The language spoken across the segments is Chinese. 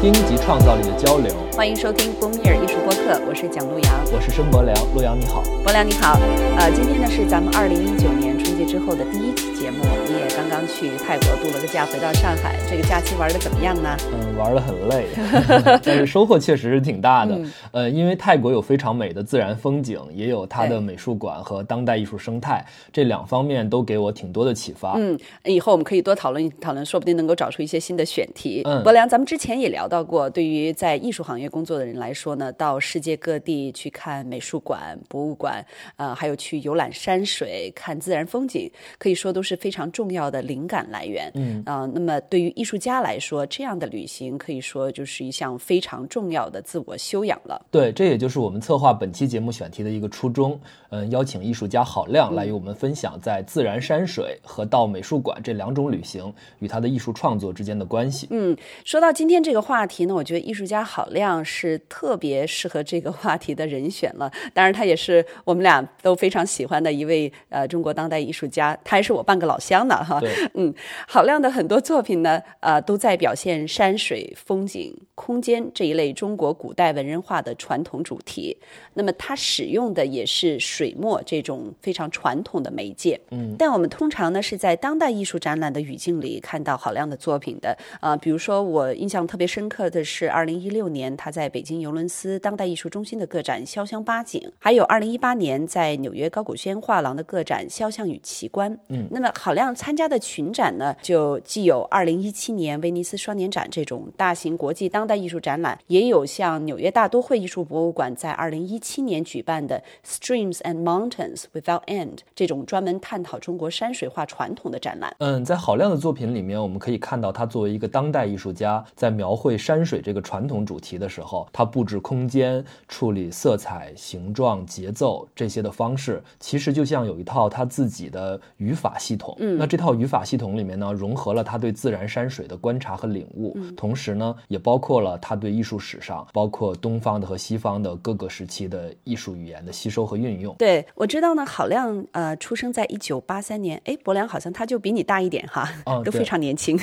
造，听及创造力的交流。欢迎收听波米尔艺术播客，我是蒋路阳，我是申博良，路阳你好，博良你好。呃，今天呢是咱们二零一九年之后的第一期节目，你也刚刚去泰国度了个假，回到上海，这个假期玩的怎么样呢？嗯，玩的很累，但是收获确实是挺大的。呃，因为泰国有非常美的自然风景，也有它的美术馆和当代艺术生态，这两方面都给我挺多的启发。嗯，以后我们可以多讨论讨论，说不定能够找出一些新的选题。嗯，博良，咱们之前也聊到过，对于在艺术行业工作的人来说呢，到世界各地去看美术馆、博物馆，呃，还有去游览山水、看自然风景，可以说都是非常重要的灵感来源。嗯啊，那么对于艺术家来说，这样的旅行可以说就是一项非常重要的自我修养了。对，这也就是我们策划本期节目选题的一个初衷。嗯，邀请艺术家郝亮来与我们分享在自然山水和到美术馆这两种旅行与他的艺术创作之间的关系。嗯，说到今天这个话题呢，我觉得艺术家郝亮是特别适合这个话题的人选了。当然，他也是我们俩都非常喜欢的一位呃中国当代艺术家，他还是我半个老乡呢哈。对，嗯，郝亮的很多作品呢，呃，都在表现山水、风景、空间这一类中国古代文人画的传统主题。那么他使用的也是水墨这种非常传统的媒介。嗯，但我们通常呢是在当代艺术展览的语境里看到郝亮的作品的。啊、比如说我印象特别深刻的是，二零一六年他在北京尤伦斯当代艺术中心的个展《潇湘八景》，还有二零一八年在纽约高古轩画廊的个展《肖像与奇观》。嗯，那么郝亮参加的群展呢，就既有二零一七年威尼斯双年展这种大型国际当代艺术展览，也有像纽约大都会艺术博物馆在二零一七年举办的 Streams and Mountains Without End 这种专门探讨中国山水画传统的展览。嗯，在郝亮的作品里面，我们可以看到他作为一个当代艺术家，在描绘山水这个传统主题的时候，他布置空间、处理色彩、形状、节奏这些的方式，其实就像有一套他自己的语法系统。嗯那这套语法系统里面呢，融合了他对自然山水的观察和领悟，同时呢，也包括了他对艺术史上，包括东方的和西方的各个时期的艺术语言的吸收和运用。对，我知道呢，郝亮呃出生在一九八三年，哎，博良好像他就比你大一点哈，都非常年轻。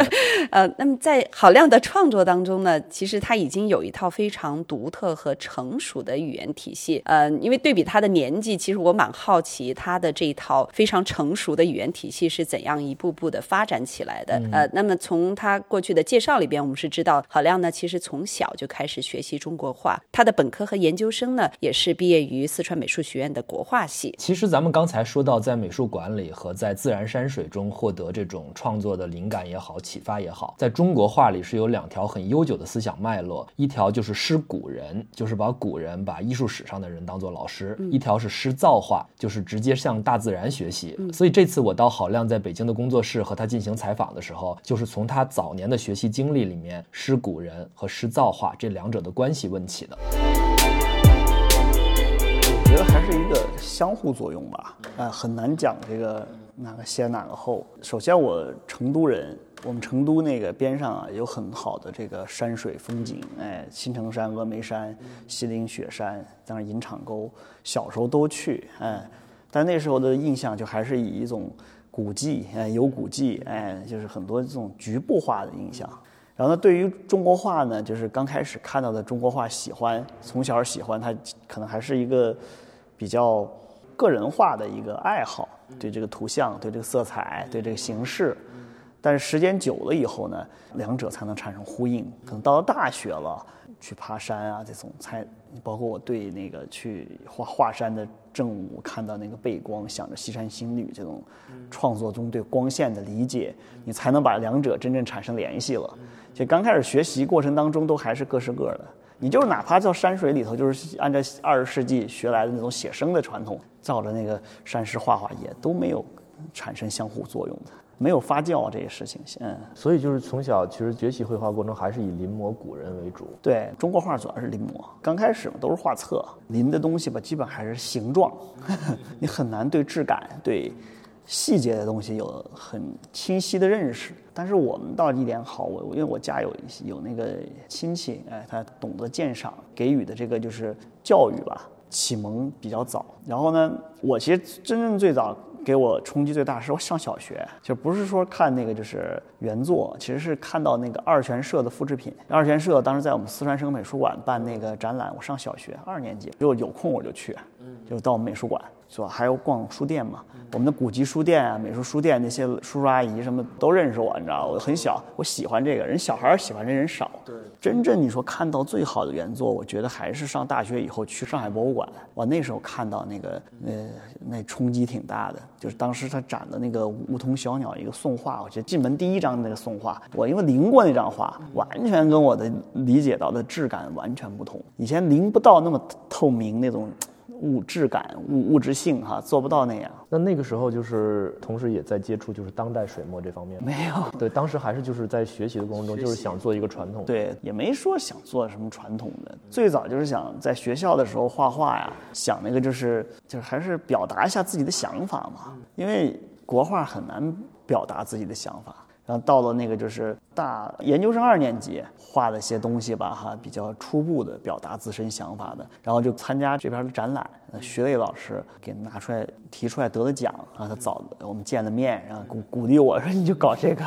呃，那么在郝亮的创作当中呢，其实他已经有一套非常独特和成熟的语言体系。呃，因为对比他的年纪，其实我蛮好奇他的这一套非常成熟的语言体系是怎样一步步的发展起来的。呃，那么从他过去的介绍里边，我们是知道郝亮呢，其实从小就开始学习中国画，他的本科和研究生呢，也是毕业于四川美术学院的国画系。其实咱们刚才说到，在美术馆里和在自然山水中获得这种创作的灵感也好、启发也好，在中国画里是有两条很悠久的思想脉络，一条就是师古人，就是把古人、把艺术史上的人当做老师；一条是师造化，就是直接向大自然学习。所以这次我到郝亮在北京的工作室和他进行采访的时候，就是从他早年的学习经历里面，师古人和诗造化这两者的关系问起的。我觉得还是一个相互作用吧，呃，很难讲这个哪个先哪个后。首先，我成都人，我们成都那个边上啊有很好的这个山水风景，哎，青城山、峨眉山、西岭雪山，当然银场沟，小时候都去，哎，但那时候的印象就还是以一种古迹，哎，有古迹，哎，就是很多这种局部化的印象。然后呢，对于中国画呢，就是刚开始看到的中国画，喜欢从小喜欢它，可能还是一个比较个人化的一个爱好，对这个图像、对这个色彩、对这个形式。但是时间久了以后呢，两者才能产生呼应。可能到了大学了，去爬山啊，这种才包括我对那个去华华山的正午看到那个背光，想着西山新绿这种创作中对光线的理解，你才能把两者真正产生联系了。就刚开始学习过程当中，都还是各是各的。你就是哪怕到山水里头，就是按照二十世纪学来的那种写生的传统，照着那个山石画画，也都没有产生相互作用的，没有发酵这些事情。嗯，所以就是从小其实学习绘画过程还是以临摹古人为主。对中国画主要是临摹，刚开始嘛都是画册，临的东西吧，基本还是形状，你很难对质感、对细节的东西有很清晰的认识。但是我们倒一点好，我因为我家有有那个亲戚，哎，他懂得鉴赏，给予的这个就是教育吧，启蒙比较早。然后呢，我其实真正最早给我冲击最大是我上小学，就不是说看那个就是原作，其实是看到那个二泉社的复制品。二泉社当时在我们四川省美术馆办那个展览，我上小学二年级，就有空我就去，就到我们美术馆。是吧？还有逛书店嘛？我们的古籍书店啊、美术书店那些叔叔阿姨什么都认识我，你知道？我很小，我喜欢这个人，小孩喜欢这人少。对，真正你说看到最好的原作，我觉得还是上大学以后去上海博物馆。我那时候看到那个，呃，那冲击挺大的。就是当时他展的那个梧桐小鸟一个宋画，我觉得进门第一张那个宋画，我因为临过那张画，完全跟我的理解到的质感完全不同。以前临不到那么透明那种。物质感、物物质性，哈，做不到那样。那那个时候就是同时也在接触，就是当代水墨这方面。没有，对，当时还是就是在学习的过程中，就是想做一个传统。对，也没说想做什么传统的。最早就是想在学校的时候画画呀，想那个就是就是还是表达一下自己的想法嘛。因为国画很难表达自己的想法。到了那个就是大研究生二年级，画了些东西吧，哈，比较初步的表达自身想法的。然后就参加这边的展览，徐磊老师给拿出来提出来得了奖，然后他早我们见了面，然后鼓鼓励我说你就搞这个，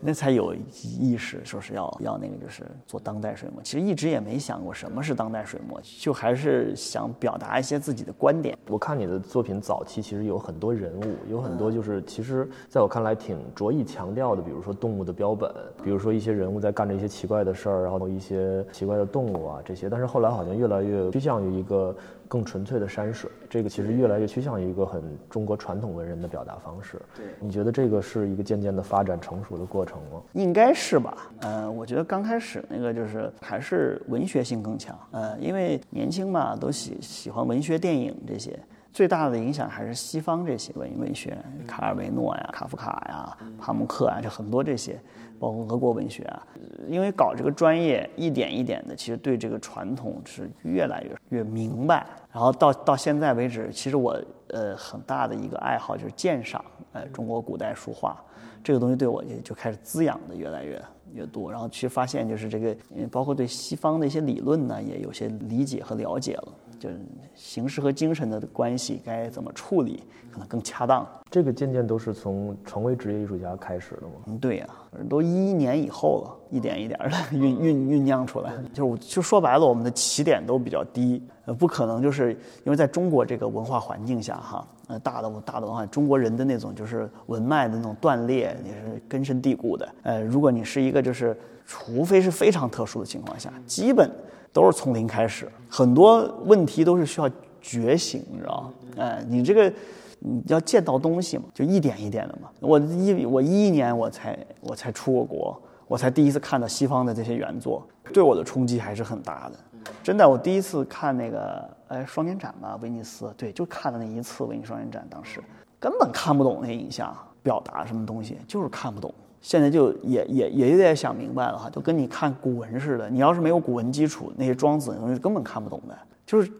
那才有意识说是要要那个就是做当代水墨。其实一直也没想过什么是当代水墨，就还是想表达一些自己的观点。我看你的作品早期其实有很多人物，有很多就是其实在我看来挺着意强调的。比如说动物的标本，比如说一些人物在干着一些奇怪的事儿，然后一些奇怪的动物啊这些，但是后来好像越来越趋向于一个更纯粹的山水，这个其实越来越趋向于一个很中国传统文人的表达方式。对，你觉得这个是一个渐渐的发展成熟的过程吗？应该是吧。嗯，我觉得刚开始那个就是还是文学性更强。呃，因为年轻嘛，都喜喜欢文学、电影这些。最大的影响还是西方这些文文学，卡尔维诺呀、卡夫卡呀、帕慕克啊，就很多这些，包括俄国文学啊。因为搞这个专业，一点一点的，其实对这个传统是越来越越明白。然后到到现在为止，其实我呃很大的一个爱好就是鉴赏，呃中国古代书画，这个东西对我也就开始滋养的越来越越多。然后去发现就是这个，包括对西方的一些理论呢，也有些理解和了解了。就是形式和精神的关系该怎么处理，可能更恰当。这个渐渐都是从成为职业艺术家开始的吗？嗯，对呀，都一一年以后了，一点一点的 酝酝酝酿出来。就是就说白了，我们的起点都比较低，呃，不可能就是因为在中国这个文化环境下，哈，呃，大的大的文化，中国人的那种就是文脉的那种断裂也是根深蒂固的。呃，如果你是一个就是，除非是非常特殊的情况下，基本。都是从零开始，很多问题都是需要觉醒，你知道吗？哎，你这个你要见到东西嘛，就一点一点的嘛。我一我一一年我才我才出过国，我才第一次看到西方的这些原作，对我的冲击还是很大的。真的，我第一次看那个哎双年展嘛，威尼斯，对，就看了那一次威尼斯双年展，当时根本看不懂那影像表达什么东西，就是看不懂。现在就也也也有点想明白了哈，就跟你看古文似的，你要是没有古文基础，那些庄子东西根本看不懂的，就是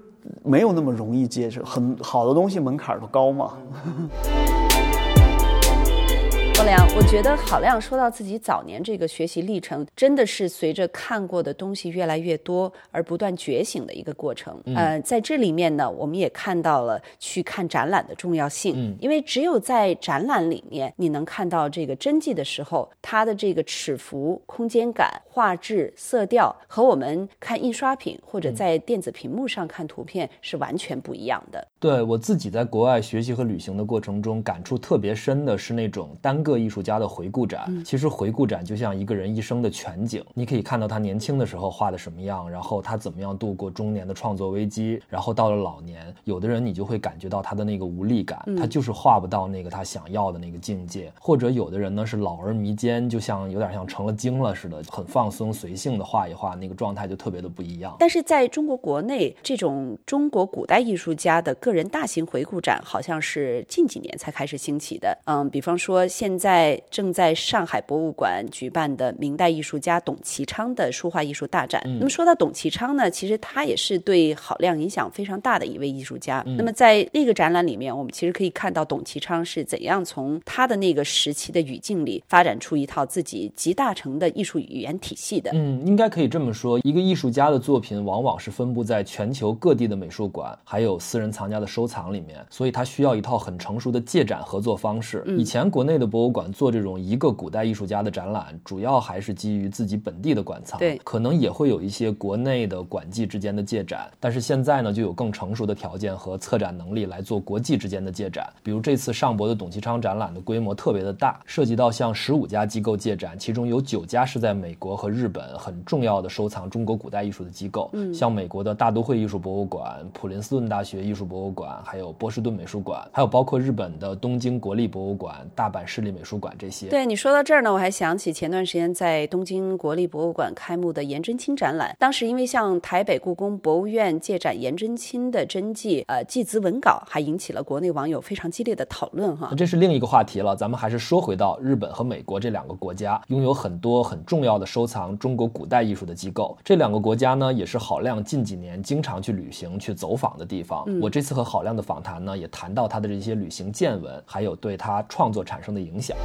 没有那么容易接受，很好的东西门槛都高嘛。郭良，我觉得郝亮说到自己早年这个学习历程，真的是随着看过的东西越来越多而不断觉醒的一个过程。呃，在这里面呢，我们也看到了去看展览的重要性。嗯，因为只有在展览里面，你能看到这个真迹的时候，它的这个尺幅、空间感、画质、色调，和我们看印刷品或者在电子屏幕上看图片是完全不一样的。对我自己在国外学习和旅行的过程中，感触特别深的是那种单。个艺术家的回顾展，其实回顾展就像一个人一生的全景，你可以看到他年轻的时候画的什么样，然后他怎么样度过中年的创作危机，然后到了老年，有的人你就会感觉到他的那个无力感，他就是画不到那个他想要的那个境界，或者有的人呢是老而弥坚，就像有点像成了精了似的，很放松随性的画一画，那个状态就特别的不一样。但是在中国国内，这种中国古代艺术家的个人大型回顾展，好像是近几年才开始兴起的。嗯，比方说现在正在上海博物馆举办的明代艺术家董其昌的书画艺术大展。那么说到董其昌呢，其实他也是对郝亮影响非常大的一位艺术家。那么在那个展览里面，我们其实可以看到董其昌是怎样从他的那个时期的语境里发展出一套自己集大成的艺术语言体系的。嗯，应该可以这么说，一个艺术家的作品往往是分布在全球各地的美术馆，还有私人藏家。家的收藏里面，所以它需要一套很成熟的借展合作方式。以前国内的博物馆做这种一个古代艺术家的展览，主要还是基于自己本地的馆藏，对，可能也会有一些国内的馆际之间的借展。但是现在呢，就有更成熟的条件和策展能力来做国际之间的借展。比如这次上博的董其昌展览的规模特别的大，涉及到像十五家机构借展，其中有九家是在美国和日本很重要的收藏中国古代艺术的机构，嗯，像美国的大都会艺术博物馆、普林斯顿大学艺术博物馆，还有波士顿美术馆，还有包括日本的东京国立博物馆、大阪市立美术馆这些。对你说到这儿呢，我还想起前段时间在东京国立博物馆开幕的颜真卿展览，当时因为向台北故宫博物院借展颜真卿的真迹，呃，祭资文稿，还引起了国内网友非常激烈的讨论哈。那这是另一个话题了，咱们还是说回到日本和美国这两个国家，拥有很多很重要的收藏中国古代艺术的机构。这两个国家呢，也是郝亮近几年经常去旅行、去走访的地方。我这次和郝亮的访谈呢，也谈到他的这些旅行见闻，还有对他创作产生的影响。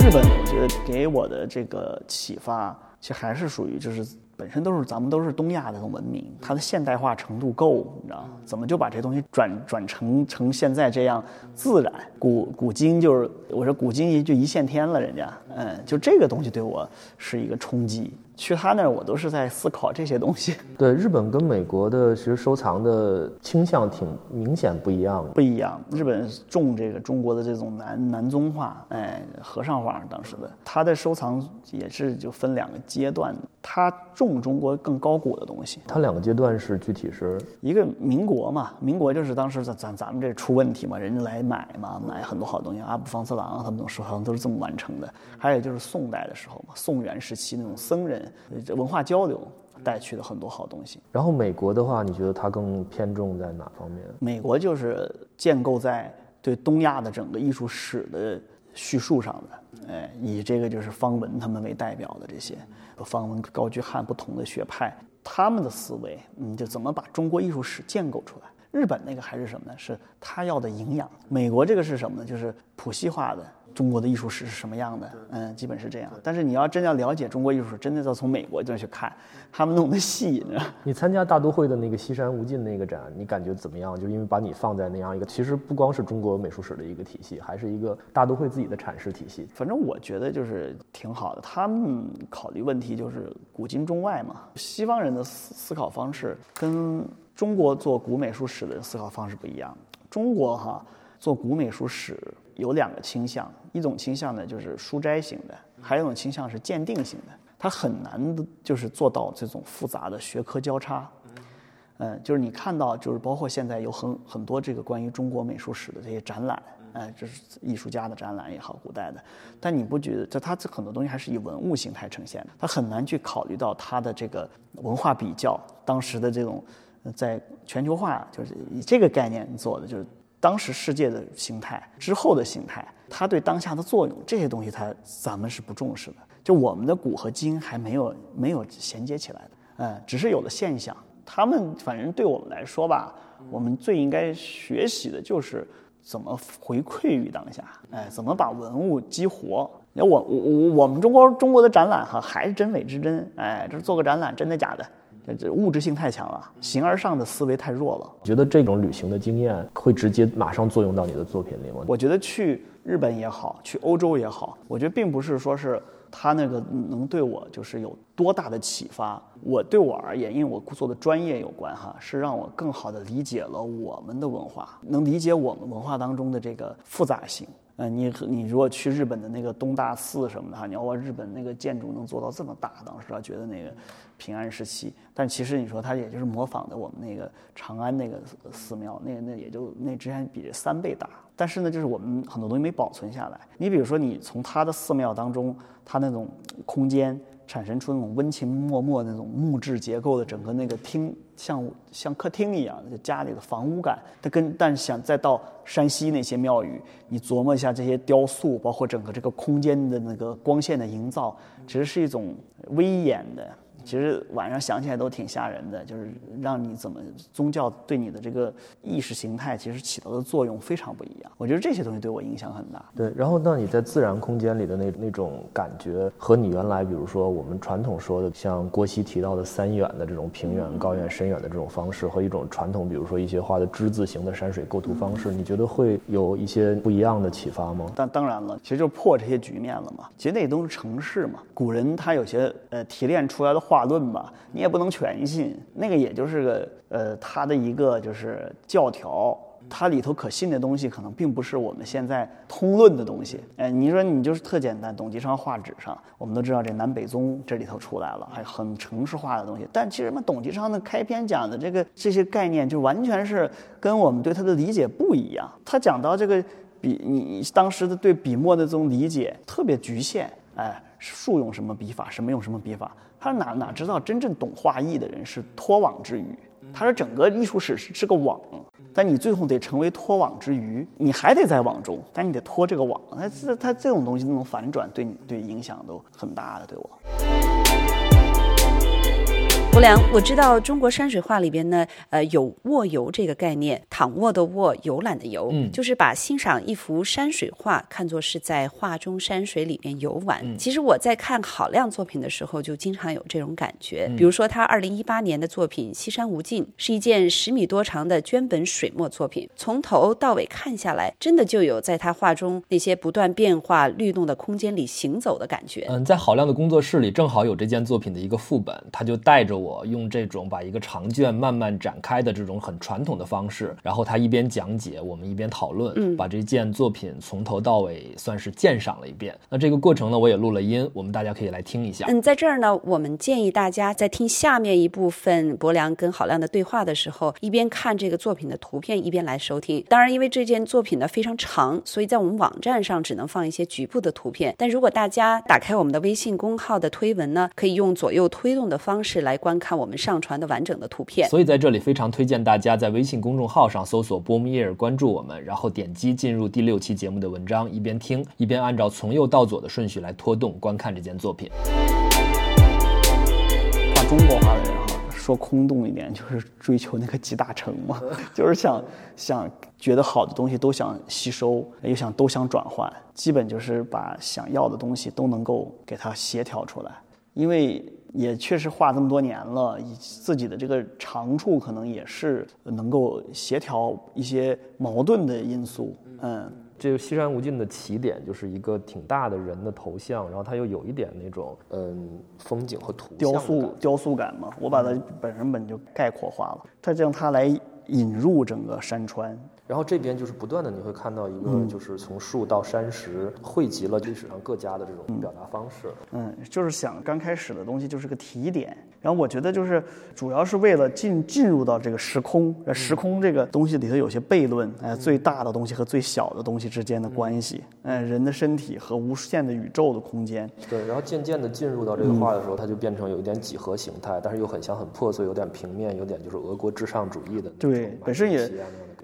日本，我觉得给我的这个启发，其实还是属于就是本身都是咱们都是东亚的文明，它的现代化程度够，你知道怎么就把这东西转转成成现在这样自然？古古今就是我说古今就一线天了，人家，嗯，就这个东西对我是一个冲击。去他那儿，我都是在思考这些东西。对，日本跟美国的其实收藏的倾向挺明显不一样的。不一样，日本重这个中国的这种南南宗化，哎，和尚画当时的，他的收藏也是就分两个阶段，他重中国更高古的东西。他两个阶段是具体是一个民国嘛，民国就是当时咱咱咱们这出问题嘛，人家来买嘛，买很多好东西，阿部方次郎他们都收藏都是这么完成的。还有就是宋代的时候嘛，宋元时期那种僧人。这文化交流带去的很多好东西。然后美国的话，你觉得它更偏重在哪方面？美国就是建构在对东亚的整个艺术史的叙述上的，哎，以这个就是方文他们为代表的这些，方文、高居翰不同的学派，他们的思维，嗯，就怎么把中国艺术史建构出来？日本那个还是什么呢？是他要的营养。美国这个是什么呢？就是谱系化的。中国的艺术史是什么样的？嗯，基本是这样。但是你要真要了解中国艺术史，真的要从美国这去看，他们弄的细，你知道你参加大都会的那个西山无尽那个展，你感觉怎么样？就因为把你放在那样一个，其实不光是中国美术史的一个体系，还是一个大都会自己的阐释体系。反正我觉得就是挺好的。他们考虑问题就是古今中外嘛。西方人的思思考方式跟中国做古美术史的思考方式不一样。中国哈做古美术史。有两个倾向，一种倾向呢就是书斋型的，还有一种倾向是鉴定型的。它很难的，就是做到这种复杂的学科交叉。嗯，就是你看到，就是包括现在有很很多这个关于中国美术史的这些展览，哎，就是艺术家的展览也好，古代的。但你不觉得，就它这很多东西还是以文物形态呈现的，它很难去考虑到它的这个文化比较，当时的这种在全球化，就是以这个概念做的，就是。当时世界的形态之后的形态，它对当下的作用，这些东西，它咱们是不重视的。就我们的古和今还没有没有衔接起来的，嗯，只是有了现象。他们反正对我们来说吧，我们最应该学习的就是怎么回馈于当下，哎，怎么把文物激活。那我我我我们中国中国的展览哈，还是真伪之真，哎，这做个展览，真的假的？这物质性太强了，形而上的思维太弱了。觉得这种旅行的经验会直接马上作用到你的作品里吗？我觉得去日本也好，去欧洲也好，我觉得并不是说是他那个能对我就是有多大的启发。我对我而言，因为我做的专业有关哈，是让我更好的理解了我们的文化，能理解我们文化当中的这个复杂性。嗯，你你如果去日本的那个东大寺什么的哈，你要说日本那个建筑能做到这么大，当时啊觉得那个平安时期，但其实你说它也就是模仿的我们那个长安那个寺庙，那那也就那之前比这三倍大，但是呢，就是我们很多东西没保存下来。你比如说，你从它的寺庙当中，它那种空间。产生出那种温情脉脉那种木质结构的整个那个厅，像像客厅一样，就家里的房屋感。它跟但是想再到山西那些庙宇，你琢磨一下这些雕塑，包括整个这个空间的那个光线的营造，其实是一种威严的、其实晚上想起来都挺吓人的，就是让你怎么宗教对你的这个意识形态其实起到的作用非常不一样。我觉得这些东西对我影响很大。对，然后那你在自然空间里的那那种感觉，和你原来比如说我们传统说的像郭熙提到的三远的这种平远、高远、深远的这种方式，和一种传统比如说一些画的之字形的山水构图方式，你觉得会有一些不一样的启发吗？但当然了，其实就破这些局面了嘛。其实那都是城市嘛。古人他有些呃提炼出来的画论吧，你也不能全信，那个也就是个呃他的一个就是教条。它里头可信的东西，可能并不是我们现在通论的东西。哎，你说你就是特简单，董其昌画纸上，我们都知道这南北宗这里头出来了，还很程式化的东西。但其实嘛董其昌的开篇讲的这个这些概念，就完全是跟我们对他的理解不一样。他讲到这个笔，你当时的对笔墨的这种理解特别局限。哎，树用什么笔法，什么用什么笔法，他哪哪知道真正懂画艺的人是脱网之鱼。他说整个艺术史是是个网。但你最后得成为脱网之鱼，你还得在网中，但你得脱这个网。他这他这种东西那种反转，对你对影响都很大的，对我。胡良，我知道中国山水画里边呢，呃，有卧游这个概念，躺卧的卧，游览的游，嗯，就是把欣赏一幅山水画看作是在画中山水里面游玩。其实我在看郝亮作品的时候，就经常有这种感觉。比如说他二零一八年的作品《西山无尽》，是一件十米多长的绢本水墨作品，从头到尾看下来，真的就有在他画中那些不断变化律动的空间里行走的感觉。嗯，在郝亮的工作室里，正好有这件作品的一个副本，他就带着我。我用这种把一个长卷慢慢展开的这种很传统的方式，然后他一边讲解，我们一边讨论，嗯，把这件作品从头到尾算是鉴赏了一遍。那这个过程呢，我也录了音，我们大家可以来听一下。嗯，在这儿呢，我们建议大家在听下面一部分博良跟郝亮的对话的时候，一边看这个作品的图片，一边来收听。当然，因为这件作品呢非常长，所以在我们网站上只能放一些局部的图片。但如果大家打开我们的微信公号的推文呢，可以用左右推动的方式来观。看我们上传的完整的图片，所以在这里非常推荐大家在微信公众号上搜索“ “boom year”，”，关注我们，然后点击进入第六期节目的文章，一边听一边按照从右到左的顺序来拖动观看这件作品。画中国画的人哈，说空洞一点，就是追求那个集大成嘛，就是想想觉得好的东西都想吸收，又想都想转换，基本就是把想要的东西都能够给它协调出来，因为。也确实画这么多年了，以自己的这个长处，可能也是能够协调一些矛盾的因素。嗯，这个西山无尽的起点就是一个挺大的人的头像，然后它又有一点那种嗯风景和图雕塑雕塑感嘛。我把它本身本就概括化了，它让它来引入整个山川。然后这边就是不断的，你会看到一个，就是从树到山石汇集了历史上各家的这种表达方式。嗯，就是想刚开始的东西就是个提点。然后我觉得就是主要是为了进进入到这个时空，时空这个东西里头有些悖论，哎，最大的东西和最小的东西之间的关系，嗯，人的身体和无限的宇宙的空间。对，然后渐渐的进入到这个画的时候，它就变成有一点几何形态，但是又很像很破碎，有点平面，有点就是俄国至上主义的。对，本身也。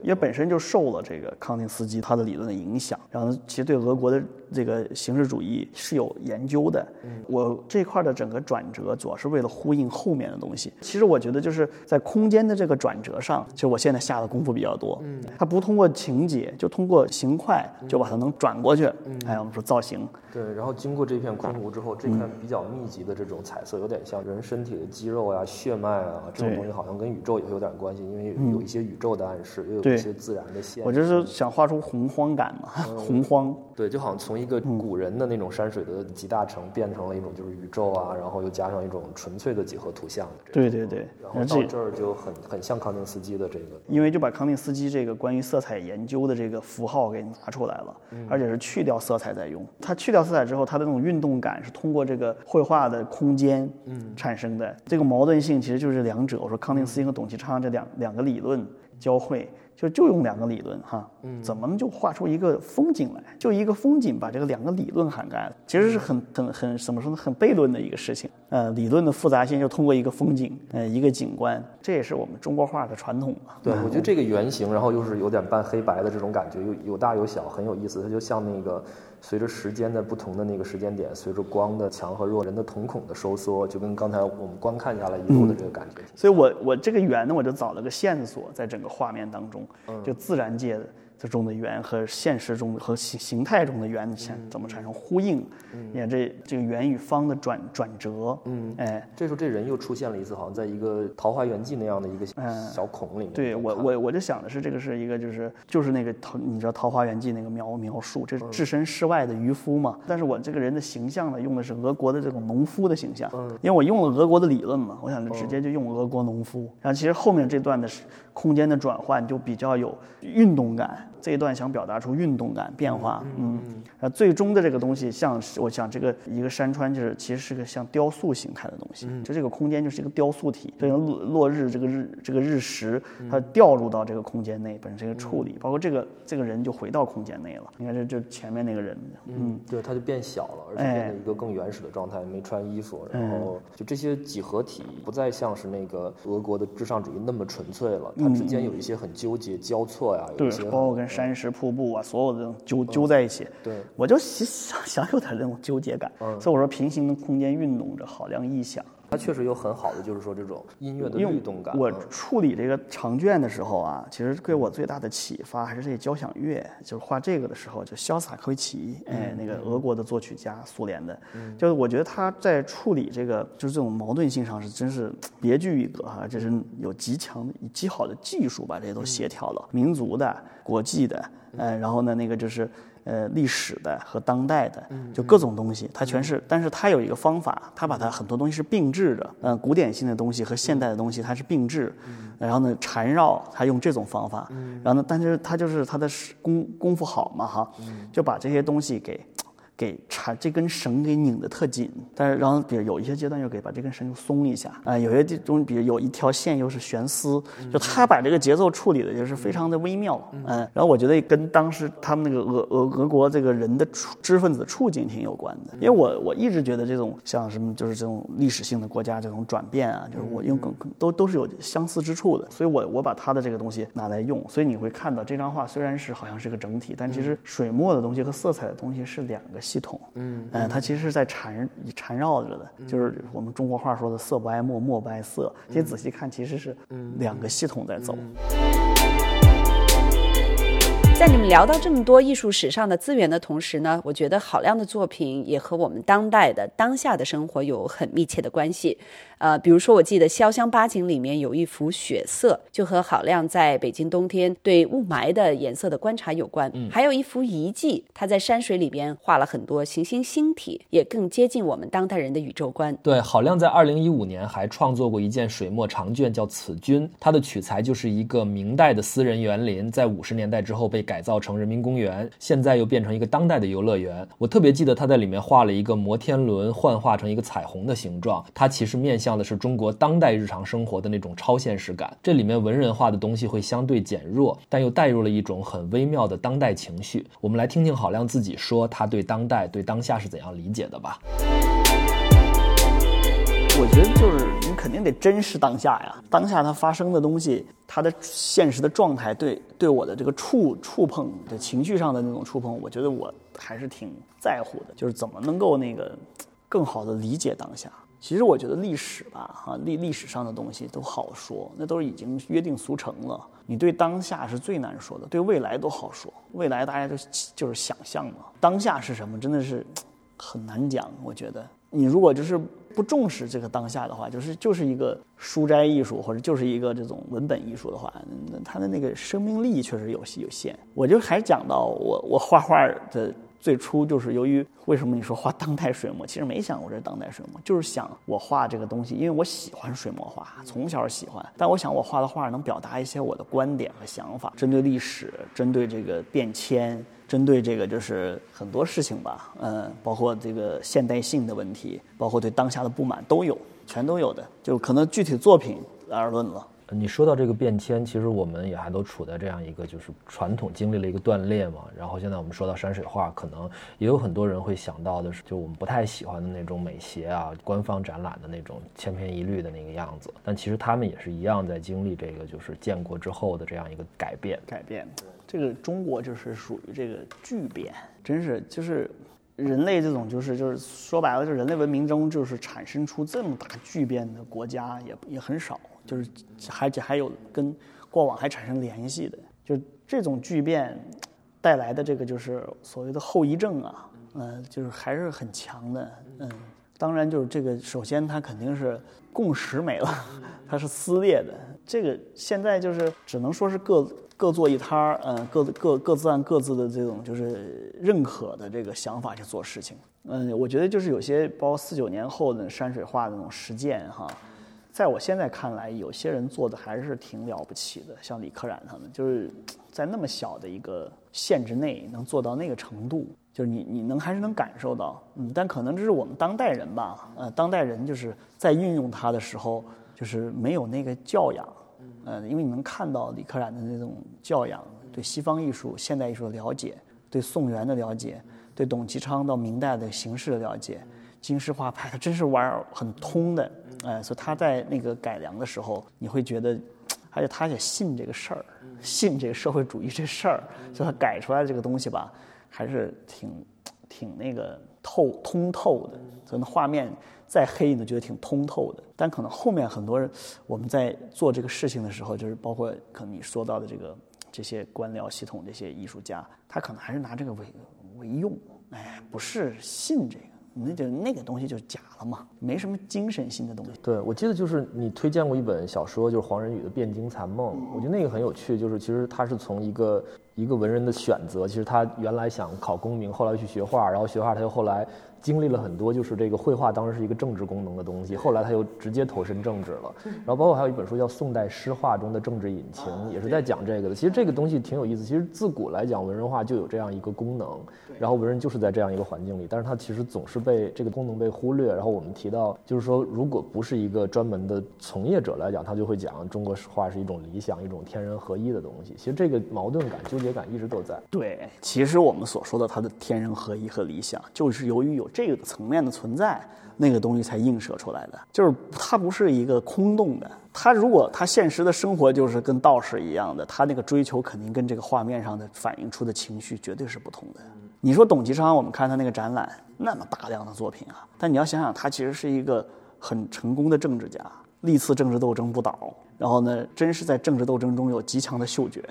也本身就受了这个康定斯基他的理论的影响，然后其实对俄国的这个形式主义是有研究的。我这块的整个转折主要是为了呼应后面的东西。其实我觉得就是在空间的这个转折上，其实我现在下的功夫比较多。嗯，它不通过情节，就通过形块就把它能转过去。嗯，还有我们说造型。对，然后经过这片空湖之后，这片比较密集的这种彩色，有点像人身体的肌肉呀、血脉啊这种东西，好像跟宇宙也会有点关系，因为有一些宇宙的暗示，又有一些自然的线。我就是想画出洪荒感嘛，洪荒。对，就好像从一个古人的那种山水的集大成，变成了一种就是宇宙啊，然后又加上一种纯粹的几何图像。对对对，然后到这儿就很很像康定斯基的这个，因为就把康定斯基这个关于色彩研究的这个符号给拿出来了，而且是去掉色彩再用。他去掉色彩之后，他的那种。运动感是通过这个绘画的空间嗯产生的，这个矛盾性其实就是两者。我说康定斯基和董其昌这两两个理论交汇。就就用两个理论哈，怎么能就画出一个风景来？就一个风景把这个两个理论涵盖了，其实是很很很怎么说呢？很悖论的一个事情。呃，理论的复杂性就通过一个风景，呃，一个景观，这也是我们中国画的传统嘛。对，我觉得这个圆形，然后又是有点半黑白的这种感觉，有有大有小，很有意思。它就像那个随着时间的不同的那个时间点，随着光的强和弱，人的瞳孔的收缩，就跟刚才我们观看下来一路的这个感觉。所以我我这个圆呢，我就找了个线索，在整个画面当中，就自然界的。这中的圆和现实中和形形态中的圆怎怎么产生呼应？你看这这个圆与方的转转折，嗯，哎，这时候这人又出现了一次，好像在一个《桃花源记》那样的一个小孔里面。对我我我就想的是，这个是一个就是就是那个桃，你知道《桃花源记》那个描描述，这是置身事外的渔夫嘛？但是我这个人的形象呢，用的是俄国的这种农夫的形象，因为我用了俄国的理论嘛，我想就直接就用俄国农夫。然后其实后面这段的空间的转换就比较有运动感。这一段想表达出运动感变化，嗯，呃，最终的这个东西像，我想这个一个山川就是其实是个像雕塑形态的东西，就这个空间就是一个雕塑体，这个落落日这个日这个日食它掉入到这个空间内，本身是一个处理，包括这个这个人就回到空间内了，你看这这前面那个人，嗯，对，他就变小了，而且变成一个更原始的状态，没穿衣服，然后就这些几何体不再像是那个俄国的至上主义那么纯粹了，它之间有一些很纠结交错呀，有一些包括跟。山石瀑布啊，所有的纠纠在一起，对。我就想 想有点那种纠结感，所以我说平行的空间运动着，好像异响。它确实有很好的，就是说这种音乐的律动感。我处理这个长卷的时候啊，其实给我最大的启发还是这些交响乐。就是画这个的时候，就肖斯塔科维奇，哎，那个俄国的作曲家，苏联的，就是我觉得他在处理这个就是这种矛盾性上是真是别具一格哈，这是有极强的、极好的技术把这些都协调了，民族的、国际的，哎，然后呢，那个就是。呃，历史的和当代的，就各种东西，它全是。但是它有一个方法，它把它很多东西是并置的。嗯，古典性的东西和现代的东西，它是并置。然后呢，缠绕，它用这种方法。然后呢，但是它就是它的功功夫好嘛，哈，就把这些东西给。给缠这根绳给拧得特紧，但是然后比如有一些阶段又给把这根绳又松一下，啊，有些地中比如有一条线又是悬丝，就他把这个节奏处理的就是非常的微妙，嗯，然后我觉得跟当时他们那个俄俄俄国这个人的处知识分子的处境挺有关的，因为我我一直觉得这种像什么就是这种历史性的国家这种转变啊，就是我用更都都是有相似之处的，所以我我把他的这个东西拿来用，所以你会看到这张画虽然是好像是个整体，但其实水墨的东西和色彩的东西是两个。系统，嗯，呃，它其实是在缠缠绕着的，就是我们中国话说的“色不爱墨，墨不爱色”。其实仔细看，其实是两个系统在走。在你们聊到这么多艺术史上的资源的同时呢，我觉得郝亮的作品也和我们当代的当下的生活有很密切的关系。呃，比如说，我记得《潇湘八景》里面有一幅雪色，就和郝亮在北京冬天对雾霾的颜色的观察有关。嗯，还有一幅遗迹，他在山水里边画了很多行星星体，也更接近我们当代人的宇宙观。对，郝亮在二零一五年还创作过一件水墨长卷，叫《此君》，它的取材就是一个明代的私人园林，在五十年代之后被改造成人民公园，现在又变成一个当代的游乐园。我特别记得他在里面画了一个摩天轮幻化成一个彩虹的形状，它其实面向。的是中国当代日常生活的那种超现实感，这里面文人画的东西会相对减弱，但又带入了一种很微妙的当代情绪。我们来听听郝亮自己说他对当代、对当下是怎样理解的吧。我觉得就是你肯定得真实当下呀，当下它发生的东西，它的现实的状态，对对我的这个触触碰的情绪上的那种触碰，我觉得我还是挺在乎的，就是怎么能够那个更好的理解当下。其实我觉得历史吧，哈历历史上的东西都好说，那都是已经约定俗成了。你对当下是最难说的，对未来都好说。未来大家就就是想象嘛，当下是什么，真的是很难讲。我觉得你如果就是不重视这个当下的话，就是就是一个书斋艺术或者就是一个这种文本艺术的话，那它的那个生命力确实有有限。我就还讲到我我画画的。最初就是由于为什么你说画当代水墨，其实没想过这是当代水墨，就是想我画这个东西，因为我喜欢水墨画，从小喜欢。但我想我画的画能表达一些我的观点和想法，针对历史，针对这个变迁，针对这个就是很多事情吧，嗯，包括这个现代性的问题，包括对当下的不满都有，全都有的。就可能具体作品而论了。你说到这个变迁，其实我们也还都处在这样一个就是传统经历了一个断裂嘛。然后现在我们说到山水画，可能也有很多人会想到的是，就我们不太喜欢的那种美协啊、官方展览的那种千篇一律的那个样子。但其实他们也是一样在经历这个就是建国之后的这样一个改变。改变，这个中国就是属于这个巨变，真是就是人类这种就是就是说白了，就是人类文明中就是产生出这么大巨变的国家也也很少，就是还还有跟过往还产生联系的，就这种巨变带来的这个就是所谓的后遗症啊，嗯、就是还是很强的，嗯，当然就是这个首先它肯定是共识没了，它是撕裂的，这个现在就是只能说是各各做一摊儿，嗯，各各各自按各自的这种就是认可的这个想法去做事情。嗯，我觉得就是有些包括四九年后的山水画那种实践哈，在我现在看来，有些人做的还是挺了不起的，像李可染他们，就是在那么小的一个限制内能做到那个程度，就是你你能还是能感受到，嗯，但可能这是我们当代人吧，呃，当代人就是在运用它的时候，就是没有那个教养，呃，因为你能看到李可染的那种教养，对西方艺术、现代艺术的了解，对宋元的了解，对董其昌到明代的形式的了解，京师画派他 真是玩很通的，哎、所以他在那个改良的时候，你会觉得，而且他也信这个事儿，信这个社会主义这事儿，所以他改出来的这个东西吧，还是挺挺那个透通透的，所以那画面再黑你都觉得挺通透的。但可能后面很多人我们在做这个事情的时候，就是包括可能你说到的这个这些官僚系统这些艺术家，他可能还是拿这个为为用，哎，不是信这个。那就那个东西就假了嘛，没什么精神性的东西。对，我记得就是你推荐过一本小说，就是黄仁宇的《汴京残梦》，我觉得那个很有趣，就是其实他是从一个一个文人的选择，其实他原来想考功名，后来去学画，然后学画他又后来经历了很多，就是这个绘画当时是一个政治功能的东西，后来他又直接投身政治了。然后包括还有一本书叫《宋代诗画中的政治引擎》，也是在讲这个的。其实这个东西挺有意思，其实自古来讲文人画就有这样一个功能，然后文人就是在这样一个环境里，但是他其实总是被这个功能被忽略。然后我们提到，就是说，如果不是一个专门的从业者来讲，他就会讲中国画是一种理想，一种天人合一的东西。其实这个矛盾感、纠结感一直都在。对，其实我们所说的他的天人合一和理想，就是由于有这个层面的存在，那个东西才映射出来的。就是它不是一个空洞的，它如果它现实的生活就是跟道士一样的，他那个追求肯定跟这个画面上的反映出的情绪绝对是不同的。你说董其昌，我们看他那个展览，那么大量的作品啊，但你要想想，他其实是一个很成功的政治家，历次政治斗争不倒，然后呢，真是在政治斗争中有极强的嗅觉。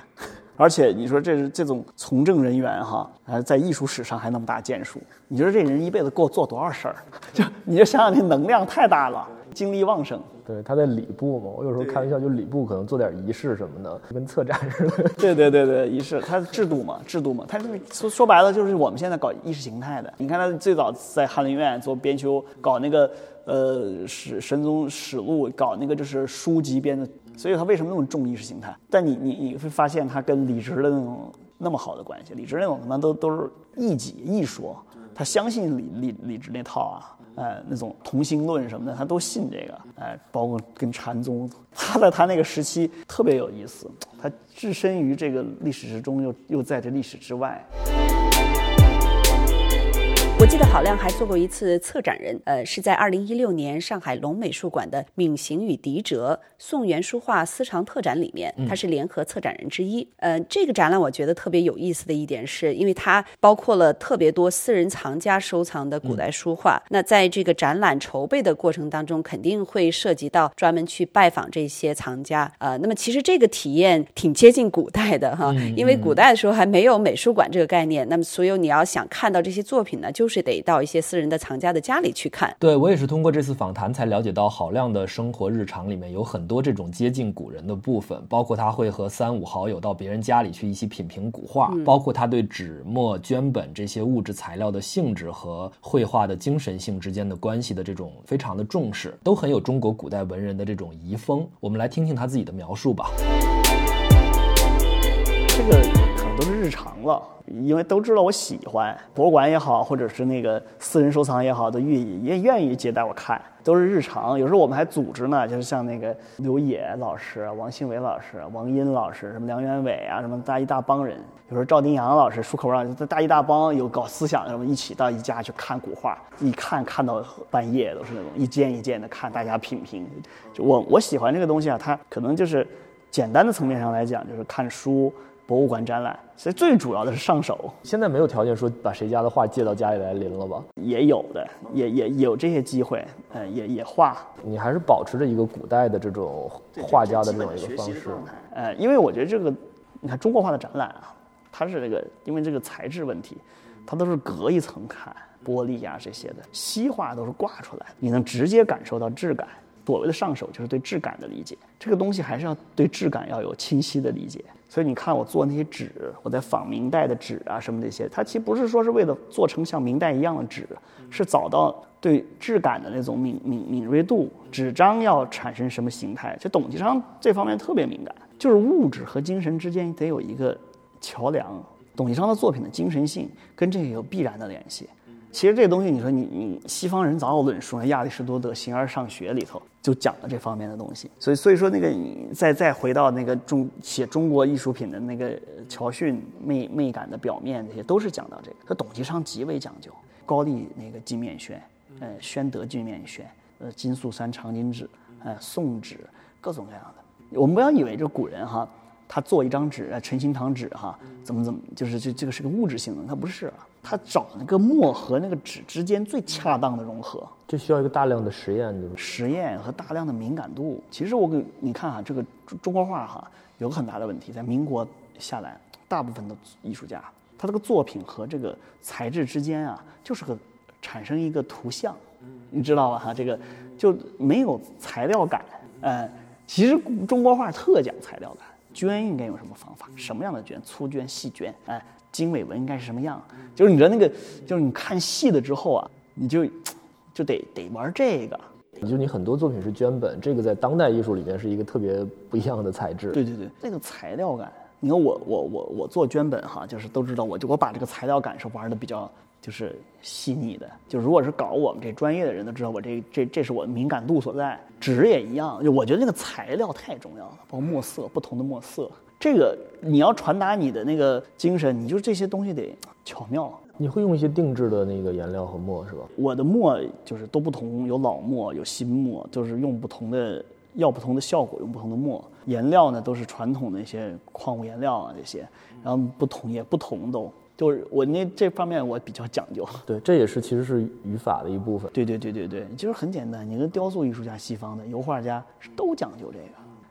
而且你说这是这种从政人员哈，还，在艺术史上还那么大建树，你说这人一辈子给我做多少事儿？就你就想想，那能量太大了，精力旺盛。对，他在礼部嘛，我有时候开玩笑，就礼部可能做点仪式什么的，跟策展似的。对对对对，仪式，它制度嘛，制度嘛，它就是说说白了就是我们现在搞意识形态的。你看他最早在翰林院做编修，搞那个呃史神宗史录，搞那个就是书籍编的，所以他为什么那么重意识形态？但你你你会发现他跟李直的那种那么好的关系，李直那种他妈都都是异己异说，他相信李李李直那套啊。呃，那种同心论什么的，他都信这个。哎、包括跟禅宗，他在他那个时期特别有意思，他置身于这个历史之中，又又在这历史之外。我记得郝亮还做过一次策展人，呃，是在二零一六年上海龙美术馆的《闵行与狄哲：宋元书画私藏特展》里面，他是联合策展人之一。呃，这个展览我觉得特别有意思的一点是，因为它包括了特别多私人藏家收藏的古代书画。那在这个展览筹备的过程当中，肯定会涉及到专门去拜访这些藏家。呃，那么其实这个体验挺接近古代的哈，因为古代的时候还没有美术馆这个概念，那么所有你要想看到这些作品呢，就是得到一些私人的藏家的家里去看。对我也是通过这次访谈才了解到，郝亮的生活日常里面有很多这种接近古人的部分，包括他会和三五好友到别人家里去一起品评古画，包括他对纸墨绢本这些物质材料的性质和绘画的精神性之间的关系的这种非常的重视，都很有中国古代文人的这种遗风。我们来听听他自己的描述吧。这个都是日常了，因为都知道我喜欢博物馆也好，或者是那个私人收藏也好，都愿也愿意接待我看，都是日常。有时候我们还组织呢，就是像那个刘野老师、王兴伟老师、王殷老师，什么梁元伟啊，什么大一大帮人。有时候赵丁阳老师、舒口让，大一大帮有搞思想什么，一起到一家去看古画，一看看到半夜都是那种一件一件的看，大家品评。就我我喜欢这个东西啊，它可能就是简单的层面上来讲，就是看书。博物馆展览，所以最主要的是上手。现在没有条件说把谁家的画借到家里来临了吧？也有的，也也有这些机会，呃，也也画。你还是保持着一个古代的这种画家的这种一个方式。呃，因为我觉得这个，你看中国画的展览啊，它是这个，因为这个材质问题，它都是隔一层看，玻璃呀这些的。西画都是挂出来，你能直接感受到质感。所谓的上手就是对质感的理解，这个东西还是要对质感要有清晰的理解。所以你看我做那些纸，我在仿明代的纸啊什么这些，它其实不是说是为了做成像明代一样的纸，是找到对质感的那种敏敏敏锐度，纸张要产生什么形态。就董其昌这方面特别敏感，就是物质和精神之间得有一个桥梁。董其昌的作品的精神性跟这个有必然的联系。其实这东西，你说你你西方人早有论述，亚里士多德《形而上学》里头就讲了这方面的东西。所以所以说那个你再再回到那个中写中国艺术品的那个乔训媚媚感的表面，这些都是讲到这个。他董其昌极为讲究，高丽那个金面宣，呃，宣德金面宣，呃，金粟山长金纸，呃，宋纸，各种各样的。我们不要以为这古人哈，他做一张纸，呃，陈新堂纸哈，怎么怎么，就是这这个是个物质性的，他不是。啊他找那个墨和那个纸之间最恰当的融合，这需要一个大量的实验，对吧？实验和大量的敏感度。其实我给你看啊，这个中中国画哈有个很大的问题，在民国下来，大部分的艺术家，他这个作品和这个材质之间啊，就是个产生一个图像，你知道吧？哈，这个就没有材料感。呃，其实中国画特讲材料感，绢应该用什么方法？什么样的绢？粗绢、细绢？哎。经纬纹应该是什么样？就是你的那个，就是你看细了之后啊，你就就得得玩这个。就你很多作品是绢本，这个在当代艺术里面是一个特别不一样的材质。对对对，那个材料感，你看我我我我做绢本哈，就是都知道，我就我把这个材料感是玩的比较就是细腻的。就如果是搞我们这专业的人都知道，我这这这是我敏感度所在。纸也一样，就我觉得那个材料太重要了，包括墨色，不同的墨色。这个你要传达你的那个精神，你就这些东西得巧妙。你会用一些定制的那个颜料和墨是吧？我的墨就是都不同，有老墨，有新墨，就是用不同的，要不同的效果，用不同的墨。颜料呢都是传统的一些矿物颜料啊这些，然后不同也不同都，就是我那这方面我比较讲究。对，这也是其实是语法的一部分。对对对对对，其实很简单。你跟雕塑艺术家、西方的油画家都讲究这个。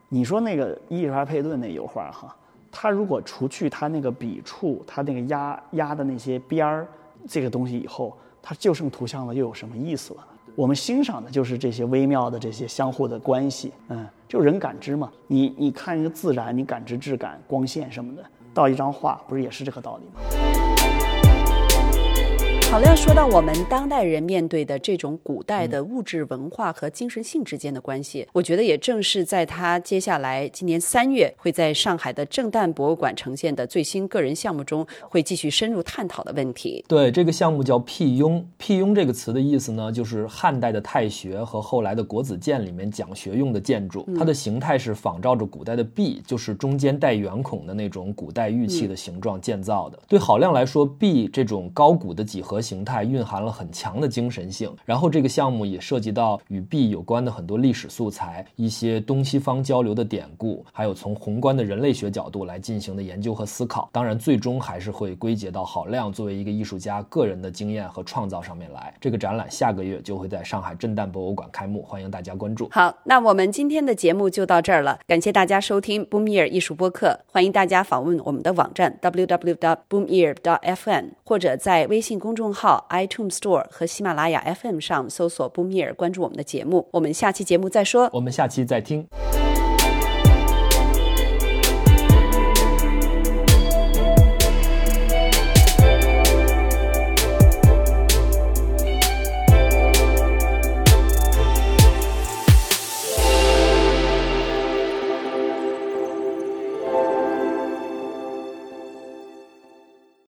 你说那个伊丽莎佩顿那油画哈，他如果除去他那个笔触，他那个压压的那些边儿，这个东西以后，它就剩图像了，又有什么意思了？我们欣赏的就是这些微妙的这些相互的关系，嗯，就人感知嘛。你你看一个自然，你感知质感、光线什么的，到一张画，不是也是这个道理吗？好了，要说到我们当代人面对的这种古代的物质文化和精神性之间的关系，我觉得也正是在他接下来今年三月会在上海的正旦博物馆呈现的最新个人项目中，会继续深入探讨的问题。对，这个项目叫辟雍。辟雍这个词的意思呢，就是汉代的太学和后来的国子监里面讲学用的建筑。它的形态是仿照着古代的璧，就是中间带圆孔的那种古代玉器的形状建造的。对郝亮来说，璧这种高古的几何。形态蕴含了很强的精神性，然后这个项目也涉及到与币有关的很多历史素材，一些东西方交流的典故，还有从宏观的人类学角度来进行的研究和思考。当然，最终还是会归结到郝亮作为一个艺术家个人的经验和创造上面来。这个展览下个月就会在上海震旦博物馆开幕，欢迎大家关注。好，那我们今天的节目就到这儿了，感谢大家收听 Boom Ear 艺术播客，欢迎大家访问我们的网站 www.boomear.fm 或者在微信公众。号 iTunes Store 和喜马拉雅 FM 上搜索“布米尔”，关注我们的节目。我们下期节目再说。我们下期再听。